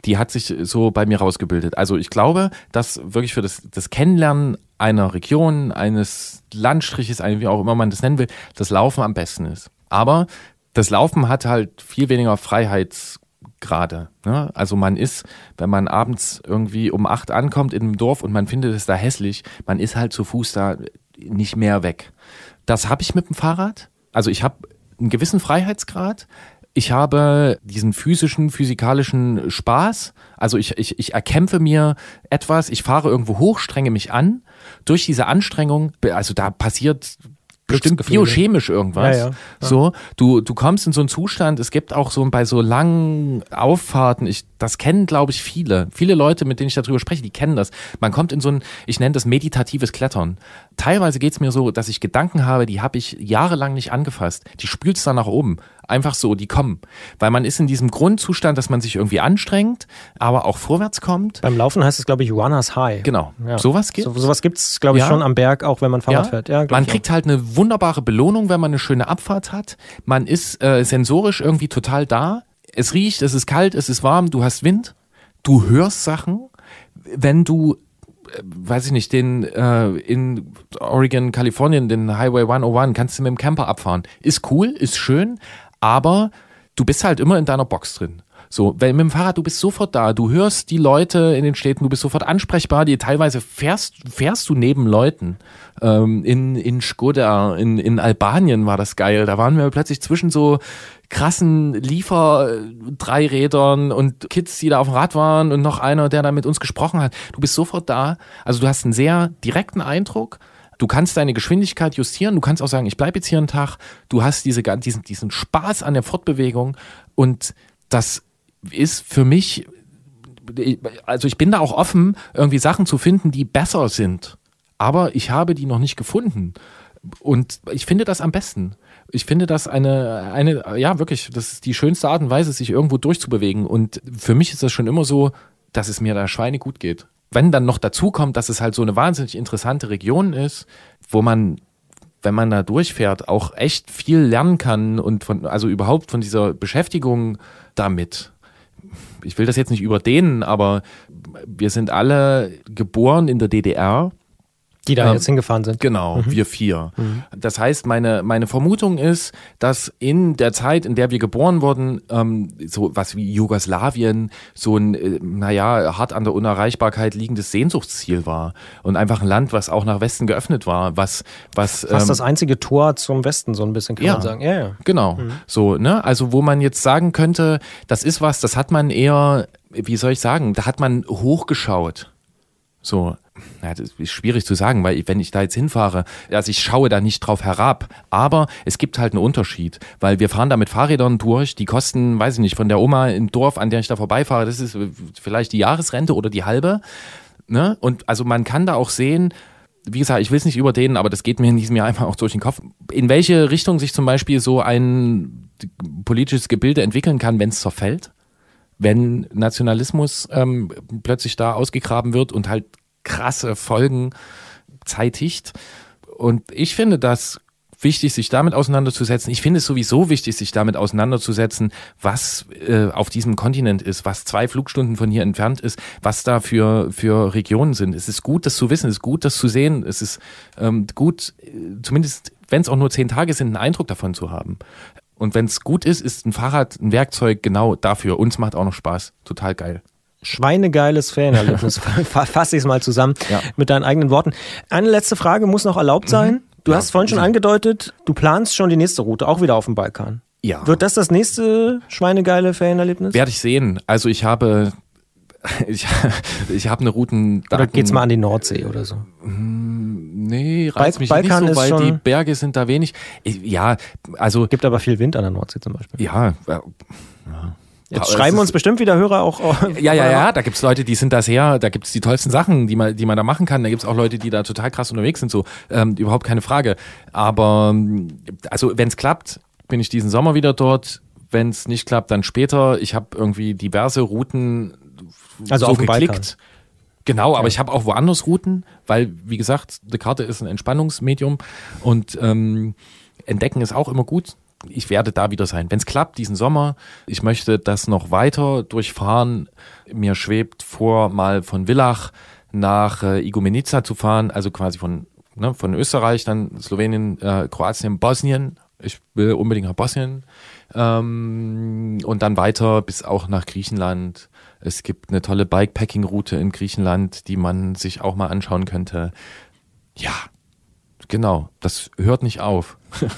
die hat sich so bei mir rausgebildet. Also ich glaube, dass wirklich für das, das Kennenlernen einer Region, eines Landstriches, wie auch immer man das nennen will, das Laufen am besten ist. Aber das Laufen hat halt viel weniger Freiheitsgrade. Ne? Also man ist, wenn man abends irgendwie um acht ankommt in einem Dorf und man findet es da hässlich, man ist halt zu Fuß da nicht mehr weg. Das habe ich mit dem Fahrrad. Also ich habe einen gewissen Freiheitsgrad. Ich habe diesen physischen, physikalischen Spaß. Also ich, ich, ich erkämpfe mir etwas, ich fahre irgendwo hoch, strenge mich an. Durch diese Anstrengung, also da passiert bestimmt biochemisch irgendwas. Ja, ja. So, du, du kommst in so einen Zustand, es gibt auch so bei so langen Auffahrten, ich, das kennen, glaube ich, viele. Viele Leute, mit denen ich darüber spreche, die kennen das. Man kommt in so ein, ich nenne das meditatives Klettern. Teilweise geht es mir so, dass ich Gedanken habe, die habe ich jahrelang nicht angefasst. Die spülst dann nach oben. Einfach so, die kommen. Weil man ist in diesem Grundzustand, dass man sich irgendwie anstrengt, aber auch vorwärts kommt. Beim Laufen heißt es, glaube ich, Runners High. Genau. Ja. Sowas gibt so, Sowas gibt es, glaube ich, ja. schon am Berg, auch wenn man Fahrrad ja. fährt. Ja, man kriegt halt eine wunderbare Belohnung, wenn man eine schöne Abfahrt hat. Man ist äh, sensorisch irgendwie total da. Es riecht, es ist kalt, es ist warm, du hast Wind, du hörst Sachen. Wenn du äh, weiß ich nicht, den äh, in Oregon, Kalifornien, den Highway 101, kannst du mit dem Camper abfahren. Ist cool, ist schön, aber du bist halt immer in deiner Box drin. So, weil mit dem Fahrrad, du bist sofort da, du hörst die Leute in den Städten, du bist sofort ansprechbar, die teilweise fährst, fährst du neben Leuten. Ähm, in, in Skoda, in, in Albanien war das geil. Da waren wir plötzlich zwischen so krassen Liefer-Dreirädern und Kids, die da auf dem Rad waren und noch einer, der da mit uns gesprochen hat. Du bist sofort da. Also du hast einen sehr direkten Eindruck Du kannst deine Geschwindigkeit justieren, du kannst auch sagen, ich bleibe jetzt hier einen Tag, du hast diese, diesen, diesen Spaß an der Fortbewegung und das ist für mich, also ich bin da auch offen, irgendwie Sachen zu finden, die besser sind. Aber ich habe die noch nicht gefunden. Und ich finde das am besten. Ich finde das eine, eine, ja, wirklich, das ist die schönste Art und Weise, sich irgendwo durchzubewegen. Und für mich ist das schon immer so, dass es mir da Schweine gut geht wenn dann noch dazu kommt, dass es halt so eine wahnsinnig interessante Region ist, wo man wenn man da durchfährt, auch echt viel lernen kann und von, also überhaupt von dieser Beschäftigung damit. Ich will das jetzt nicht überdehnen, aber wir sind alle geboren in der DDR die da ähm, jetzt hingefahren sind. Genau, mhm. wir vier. Mhm. Das heißt, meine, meine Vermutung ist, dass in der Zeit, in der wir geboren wurden, ähm, so was wie Jugoslawien so ein, äh, naja, hart an der Unerreichbarkeit liegendes Sehnsuchtsziel war. Und einfach ein Land, was auch nach Westen geöffnet war, was, was. Fast ähm, das einzige Tor zum Westen, so ein bisschen, kann ja, man sagen. Ja, ja. Genau. Mhm. So, ne? Also, wo man jetzt sagen könnte, das ist was, das hat man eher, wie soll ich sagen, da hat man hochgeschaut. So, ja, das ist schwierig zu sagen, weil wenn ich da jetzt hinfahre, also ich schaue da nicht drauf herab. Aber es gibt halt einen Unterschied, weil wir fahren da mit Fahrrädern durch, die kosten, weiß ich nicht, von der Oma im Dorf, an der ich da vorbeifahre, das ist vielleicht die Jahresrente oder die halbe. Ne? Und also man kann da auch sehen, wie gesagt, ich will es nicht überdehnen, aber das geht mir in diesem Jahr <laughs> einfach auch durch den Kopf, in welche Richtung sich zum Beispiel so ein politisches Gebilde entwickeln kann, wenn es zerfällt wenn Nationalismus ähm, plötzlich da ausgegraben wird und halt krasse Folgen zeitigt. Und ich finde das wichtig, sich damit auseinanderzusetzen. Ich finde es sowieso wichtig, sich damit auseinanderzusetzen, was äh, auf diesem Kontinent ist, was zwei Flugstunden von hier entfernt ist, was da für, für Regionen sind. Es ist gut, das zu wissen, es ist gut, das zu sehen. Es ist ähm, gut, äh, zumindest wenn es auch nur zehn Tage sind, einen Eindruck davon zu haben. Und wenn es gut ist, ist ein Fahrrad ein Werkzeug genau dafür. Uns macht auch noch Spaß. Total geil. Schweinegeiles Fanerlebnis. <laughs> Fasse ich es mal zusammen ja. mit deinen eigenen Worten. Eine letzte Frage muss noch erlaubt sein. Mhm. Du ja, hast vorhin schon angedeutet, du planst schon die nächste Route, auch wieder auf dem Balkan. Ja. Wird das das nächste schweinegeile Fanerlebnis? Werde ich sehen. Also ich habe <laughs> ich, ich habe eine Routen. Oder geht's mal an die Nordsee oder so? Hm, nee, reizt mich Balkan nicht so, weil die Berge sind da wenig. Ja, also. Gibt aber viel Wind an der Nordsee zum Beispiel. Ja, ja. Jetzt schreiben uns bestimmt wieder Hörer auch. Ja, ja, ja, da gibt's Leute, die sind da sehr, da gibt's die tollsten Sachen, die man, die man da machen kann. Da gibt's auch Leute, die da total krass unterwegs sind, so ähm, überhaupt keine Frage. Aber also wenn's klappt, bin ich diesen Sommer wieder dort. Wenn's nicht klappt, dann später. Ich habe irgendwie diverse Routen also so geklickt. Genau, aber ich habe auch woanders Routen, weil, wie gesagt, die Karte ist ein Entspannungsmedium und ähm, Entdecken ist auch immer gut ich werde da wieder sein. Wenn es klappt, diesen Sommer, ich möchte das noch weiter durchfahren. Mir schwebt vor, mal von Villach nach äh, Igumenica zu fahren, also quasi von, ne, von Österreich, dann Slowenien, äh, Kroatien, Bosnien. Ich will unbedingt nach Bosnien. Ähm, und dann weiter bis auch nach Griechenland. Es gibt eine tolle Bikepacking-Route in Griechenland, die man sich auch mal anschauen könnte. Ja, genau, das hört nicht auf. <laughs>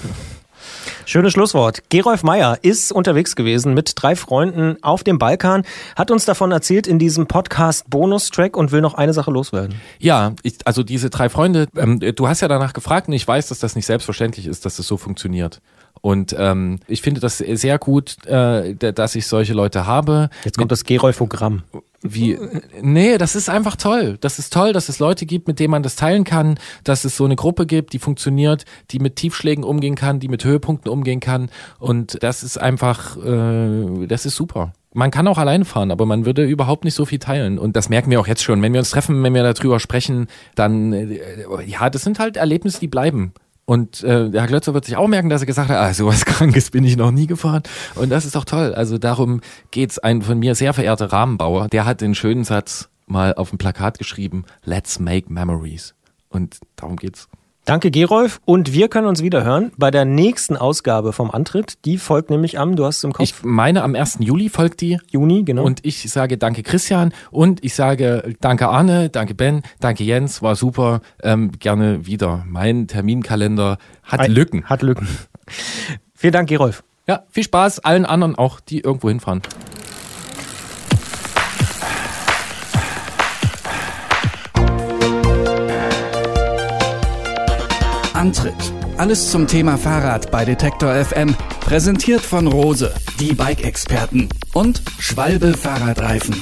Schönes Schlusswort. Gerolf Meyer ist unterwegs gewesen mit drei Freunden auf dem Balkan, hat uns davon erzählt in diesem Podcast Bonustrack und will noch eine Sache loswerden. Ja, ich, also diese drei Freunde, ähm, du hast ja danach gefragt und ich weiß, dass das nicht selbstverständlich ist, dass das so funktioniert. Und ähm, ich finde das sehr gut, äh, dass ich solche Leute habe. Jetzt kommt das Gerolfogramm. Wie? Nee, das ist einfach toll. Das ist toll, dass es Leute gibt, mit denen man das teilen kann, dass es so eine Gruppe gibt, die funktioniert, die mit Tiefschlägen umgehen kann, die mit Höhepunkten umgehen kann. Und das ist einfach, äh, das ist super. Man kann auch alleine fahren, aber man würde überhaupt nicht so viel teilen. Und das merken wir auch jetzt schon. Wenn wir uns treffen, wenn wir darüber sprechen, dann, äh, ja, das sind halt Erlebnisse, die bleiben. Und äh, der Herr Glötzer wird sich auch merken, dass er gesagt hat, ah, sowas <laughs> Krankes bin ich noch nie gefahren. Und das ist doch toll. Also darum geht's. Ein von mir sehr verehrter Rahmenbauer, der hat den schönen Satz mal auf dem Plakat geschrieben, Let's make memories. Und darum geht's. Danke, Gerolf. Und wir können uns wieder hören bei der nächsten Ausgabe vom Antritt. Die folgt nämlich am, du hast es im Kopf. Ich meine, am 1. Juli folgt die. Juni, genau. Und ich sage danke Christian und ich sage danke Arne, danke Ben, danke Jens, war super. Ähm, gerne wieder. Mein Terminkalender hat Ein, Lücken. Hat Lücken. <laughs> Vielen Dank, Gerolf. Ja, viel Spaß allen anderen auch, die irgendwo hinfahren. Antritt. Alles zum Thema Fahrrad bei Detektor FM. Präsentiert von Rose, die Bike-Experten und Schwalbe Fahrradreifen.